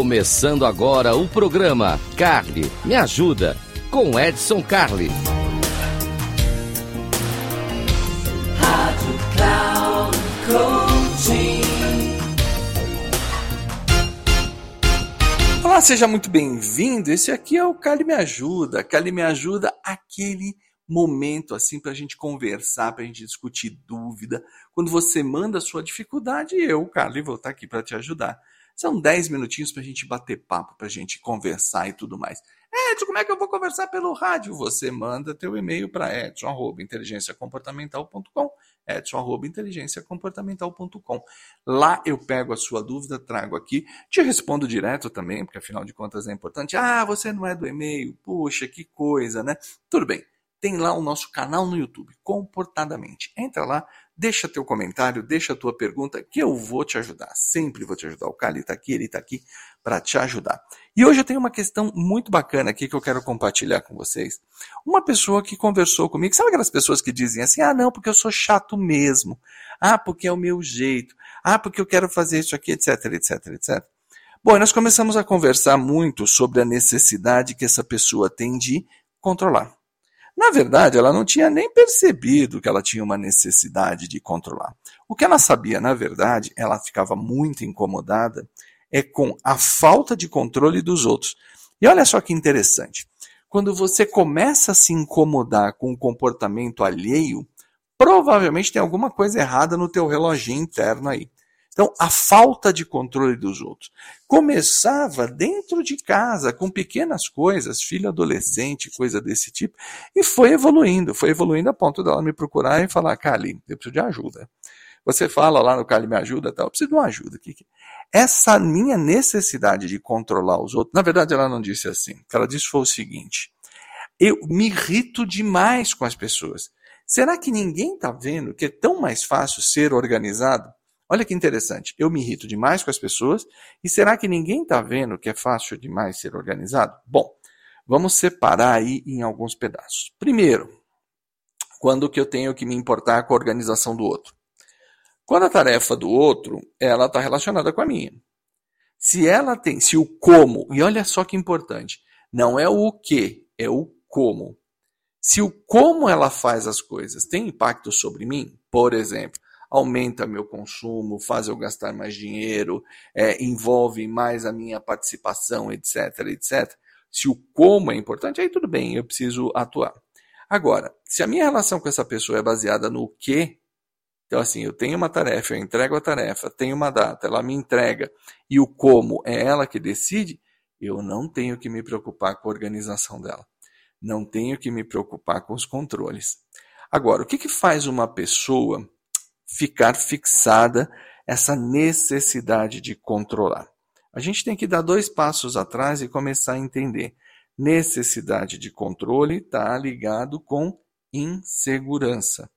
Começando agora o programa Carly Me Ajuda com Edson Carli. Rádio Cloud Coaching. Olá, seja muito bem-vindo. Esse aqui é o Cali Me Ajuda. Cali Me Ajuda, aquele momento assim para a gente conversar, para a gente discutir dúvida. Quando você manda a sua dificuldade, eu, Carly, vou estar aqui para te ajudar. São 10 minutinhos para a gente bater papo, para a gente conversar e tudo mais. Edson, como é que eu vou conversar pelo rádio? Você manda teu e-mail para edson.inteligenciacomportamental.com edson.inteligenciacomportamental.com Lá eu pego a sua dúvida, trago aqui, te respondo direto também, porque afinal de contas é importante. Ah, você não é do e-mail? Puxa, que coisa, né? Tudo bem. Tem lá o nosso canal no YouTube, Comportadamente. Entra lá, Deixa teu comentário, deixa tua pergunta, que eu vou te ajudar. Sempre vou te ajudar. O Cali está aqui, ele está aqui para te ajudar. E hoje eu tenho uma questão muito bacana aqui que eu quero compartilhar com vocês. Uma pessoa que conversou comigo, sabe aquelas pessoas que dizem assim: ah, não, porque eu sou chato mesmo. Ah, porque é o meu jeito. Ah, porque eu quero fazer isso aqui, etc, etc, etc. Bom, nós começamos a conversar muito sobre a necessidade que essa pessoa tem de controlar. Na verdade, ela não tinha nem percebido que ela tinha uma necessidade de controlar. O que ela sabia, na verdade, ela ficava muito incomodada é com a falta de controle dos outros. E olha só que interessante. Quando você começa a se incomodar com o comportamento alheio, provavelmente tem alguma coisa errada no teu reloginho interno aí. Então, a falta de controle dos outros começava dentro de casa, com pequenas coisas, filho adolescente, coisa desse tipo, e foi evoluindo, foi evoluindo a ponto dela me procurar e falar, Cali, eu preciso de ajuda. Você fala lá no Cali me ajuda, tal, eu preciso de uma ajuda. Essa minha necessidade de controlar os outros, na verdade ela não disse assim, o que ela disse foi o seguinte, eu me irrito demais com as pessoas. Será que ninguém está vendo que é tão mais fácil ser organizado? Olha que interessante, eu me irrito demais com as pessoas e será que ninguém está vendo que é fácil demais ser organizado? Bom, vamos separar aí em alguns pedaços. Primeiro, quando que eu tenho que me importar com a organização do outro? Quando a tarefa do outro, ela está relacionada com a minha. Se ela tem, se o como, e olha só que importante, não é o que, é o como. Se o como ela faz as coisas tem impacto sobre mim, por exemplo, aumenta meu consumo, faz eu gastar mais dinheiro, é, envolve mais a minha participação, etc, etc. Se o como é importante, aí tudo bem, eu preciso atuar. Agora, se a minha relação com essa pessoa é baseada no que, então assim, eu tenho uma tarefa, eu entrego a tarefa, tenho uma data, ela me entrega, e o como é ela que decide, eu não tenho que me preocupar com a organização dela. Não tenho que me preocupar com os controles. Agora, o que, que faz uma pessoa ficar fixada essa necessidade de controlar. A gente tem que dar dois passos atrás e começar a entender. Necessidade de controle está ligado com insegurança.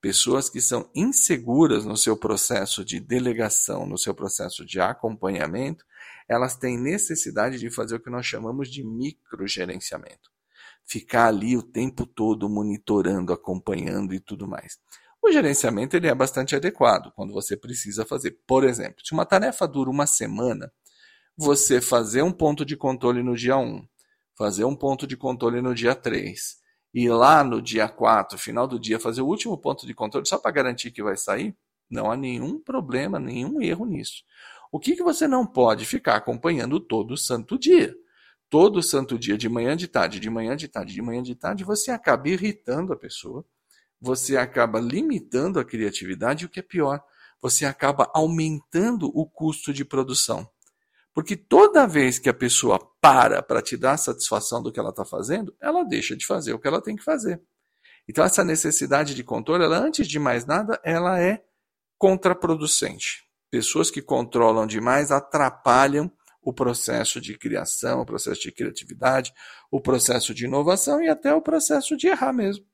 Pessoas que são inseguras no seu processo de delegação, no seu processo de acompanhamento, elas têm necessidade de fazer o que nós chamamos de microgerenciamento. Ficar ali o tempo todo monitorando, acompanhando e tudo mais. O gerenciamento ele é bastante adequado quando você precisa fazer. Por exemplo, se uma tarefa dura uma semana, você fazer um ponto de controle no dia 1, fazer um ponto de controle no dia 3, e lá no dia 4, final do dia, fazer o último ponto de controle só para garantir que vai sair, não há nenhum problema, nenhum erro nisso. O que, que você não pode ficar acompanhando todo santo dia? Todo santo dia, de manhã, de tarde, de manhã, de tarde, de manhã, de tarde, você acaba irritando a pessoa você acaba limitando a criatividade e o que é pior, você acaba aumentando o custo de produção. Porque toda vez que a pessoa para para te dar satisfação do que ela está fazendo, ela deixa de fazer o que ela tem que fazer. Então essa necessidade de controle, ela, antes de mais nada, ela é contraproducente. Pessoas que controlam demais atrapalham o processo de criação, o processo de criatividade, o processo de inovação e até o processo de errar mesmo.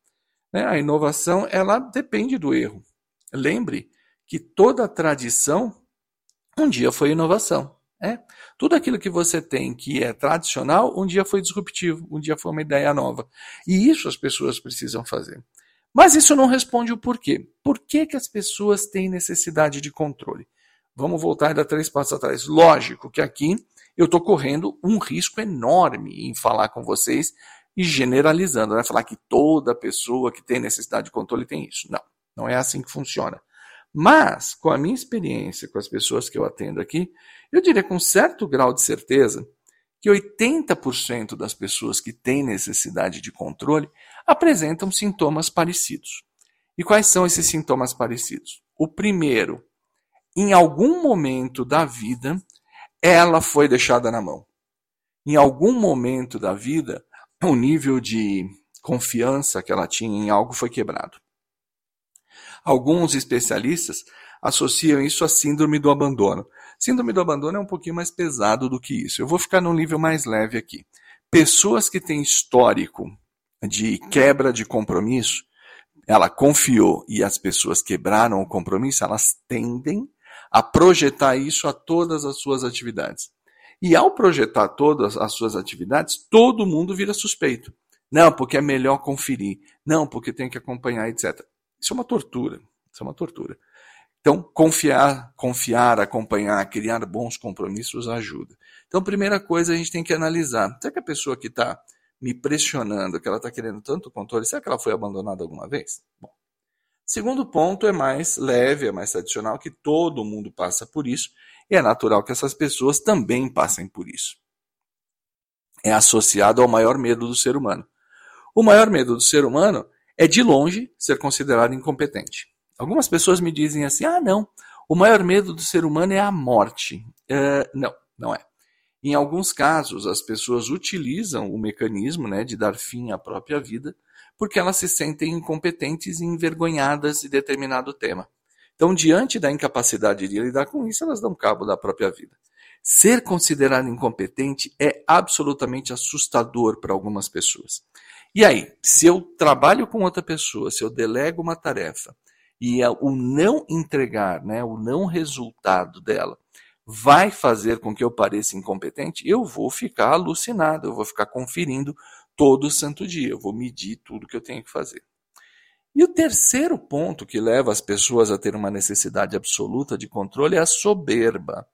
Né? A inovação ela depende do erro. Lembre que toda tradição um dia foi inovação. É? Tudo aquilo que você tem que é tradicional, um dia foi disruptivo, um dia foi uma ideia nova. E isso as pessoas precisam fazer. Mas isso não responde o porquê. Por que, que as pessoas têm necessidade de controle? Vamos voltar ainda três passos atrás. Lógico que aqui eu estou correndo um risco enorme em falar com vocês e generalizando, né? Falar que toda pessoa que tem necessidade de controle tem isso. Não, não é assim que funciona. Mas, com a minha experiência com as pessoas que eu atendo aqui, eu diria com certo grau de certeza que 80% das pessoas que têm necessidade de controle apresentam sintomas parecidos. E quais são esses sintomas parecidos? O primeiro, em algum momento da vida, ela foi deixada na mão. Em algum momento da vida, o nível de confiança que ela tinha em algo foi quebrado. Alguns especialistas associam isso à síndrome do abandono. Síndrome do abandono é um pouquinho mais pesado do que isso. Eu vou ficar num nível mais leve aqui. Pessoas que têm histórico de quebra de compromisso, ela confiou e as pessoas quebraram o compromisso, elas tendem a projetar isso a todas as suas atividades. E ao projetar todas as suas atividades, todo mundo vira suspeito. Não, porque é melhor conferir. Não, porque tem que acompanhar, etc. Isso é uma tortura. Isso é uma tortura. Então, confiar, confiar, acompanhar, criar bons compromissos ajuda. Então, primeira coisa, a gente tem que analisar. Será que a pessoa que está me pressionando, que ela está querendo tanto controle, será que ela foi abandonada alguma vez? Bom. Segundo ponto é mais leve, é mais tradicional, que todo mundo passa por isso, é natural que essas pessoas também passem por isso. É associado ao maior medo do ser humano. O maior medo do ser humano é, de longe, ser considerado incompetente. Algumas pessoas me dizem assim: ah, não, o maior medo do ser humano é a morte. Uh, não, não é. Em alguns casos, as pessoas utilizam o mecanismo né, de dar fim à própria vida porque elas se sentem incompetentes e envergonhadas de determinado tema. Então, diante da incapacidade de lidar com isso, elas dão cabo da própria vida. Ser considerado incompetente é absolutamente assustador para algumas pessoas. E aí, se eu trabalho com outra pessoa, se eu delego uma tarefa e o não entregar, né, o não resultado dela vai fazer com que eu pareça incompetente, eu vou ficar alucinado, eu vou ficar conferindo todo santo dia, eu vou medir tudo que eu tenho que fazer. E o terceiro ponto que leva as pessoas a ter uma necessidade absoluta de controle é a soberba.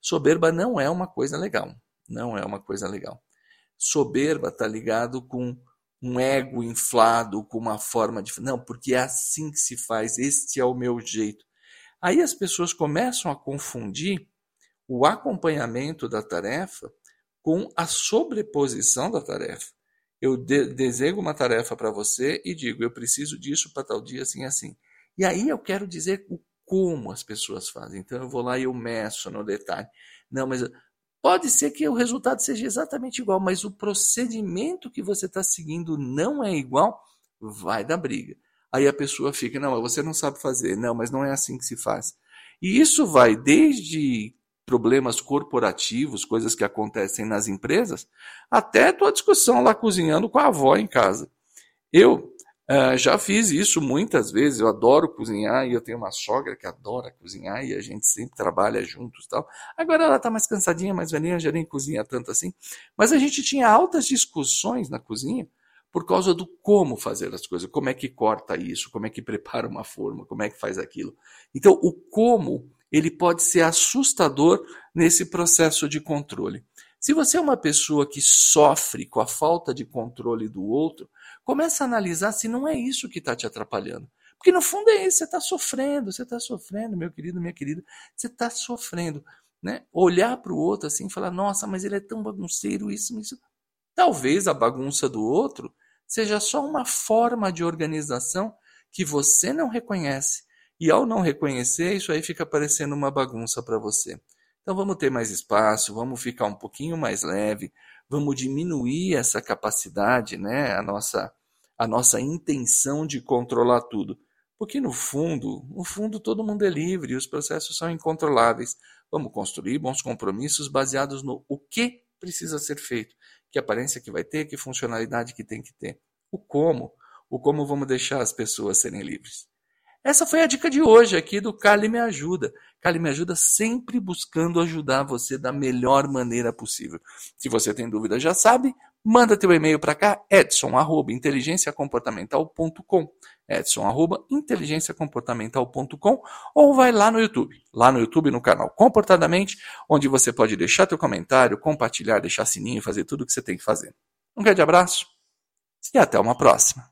Soberba não é uma coisa legal, não é uma coisa legal. Soberba está ligado com um ego inflado com uma forma de. Não, porque é assim que se faz, este é o meu jeito. Aí as pessoas começam a confundir o acompanhamento da tarefa com a sobreposição da tarefa. Eu de desenho uma tarefa para você e digo, eu preciso disso para tal dia, assim, assim. E aí eu quero dizer o como as pessoas fazem. Então eu vou lá e eu meço no detalhe. Não, mas Pode ser que o resultado seja exatamente igual, mas o procedimento que você está seguindo não é igual, vai dar briga. Aí a pessoa fica, não, você não sabe fazer, não, mas não é assim que se faz. E isso vai desde problemas corporativos, coisas que acontecem nas empresas, até a tua discussão lá cozinhando com a avó em casa. Eu Uh, já fiz isso muitas vezes, eu adoro cozinhar e eu tenho uma sogra que adora cozinhar e a gente sempre trabalha juntos tal. Agora ela está mais cansadinha, mais velhinha, já nem cozinha tanto assim. Mas a gente tinha altas discussões na cozinha por causa do como fazer as coisas, como é que corta isso, como é que prepara uma forma, como é que faz aquilo. Então o como ele pode ser assustador nesse processo de controle. Se você é uma pessoa que sofre com a falta de controle do outro, Começa a analisar se não é isso que está te atrapalhando. Porque no fundo é isso, você está sofrendo, você está sofrendo, meu querido, minha querida, você está sofrendo. Né? Olhar para o outro assim e falar, nossa, mas ele é tão bagunceiro, isso, isso. Talvez a bagunça do outro seja só uma forma de organização que você não reconhece. E ao não reconhecer, isso aí fica parecendo uma bagunça para você. Então vamos ter mais espaço, vamos ficar um pouquinho mais leve, vamos diminuir essa capacidade, né, a nossa a nossa intenção de controlar tudo. Porque no fundo, no fundo todo mundo é livre os processos são incontroláveis. Vamos construir bons compromissos baseados no o que precisa ser feito, que aparência que vai ter, que funcionalidade que tem que ter. O como, o como vamos deixar as pessoas serem livres. Essa foi a dica de hoje aqui do Cali Me Ajuda. Cali Me Ajuda sempre buscando ajudar você da melhor maneira possível. Se você tem dúvida, já sabe, Manda teu e-mail para cá, edson@inteligenciacomportamental.com, edson@inteligenciacomportamental.com ou vai lá no YouTube, lá no YouTube no canal Comportadamente, onde você pode deixar teu comentário, compartilhar, deixar sininho, fazer tudo o que você tem que fazer. Um grande abraço e até uma próxima.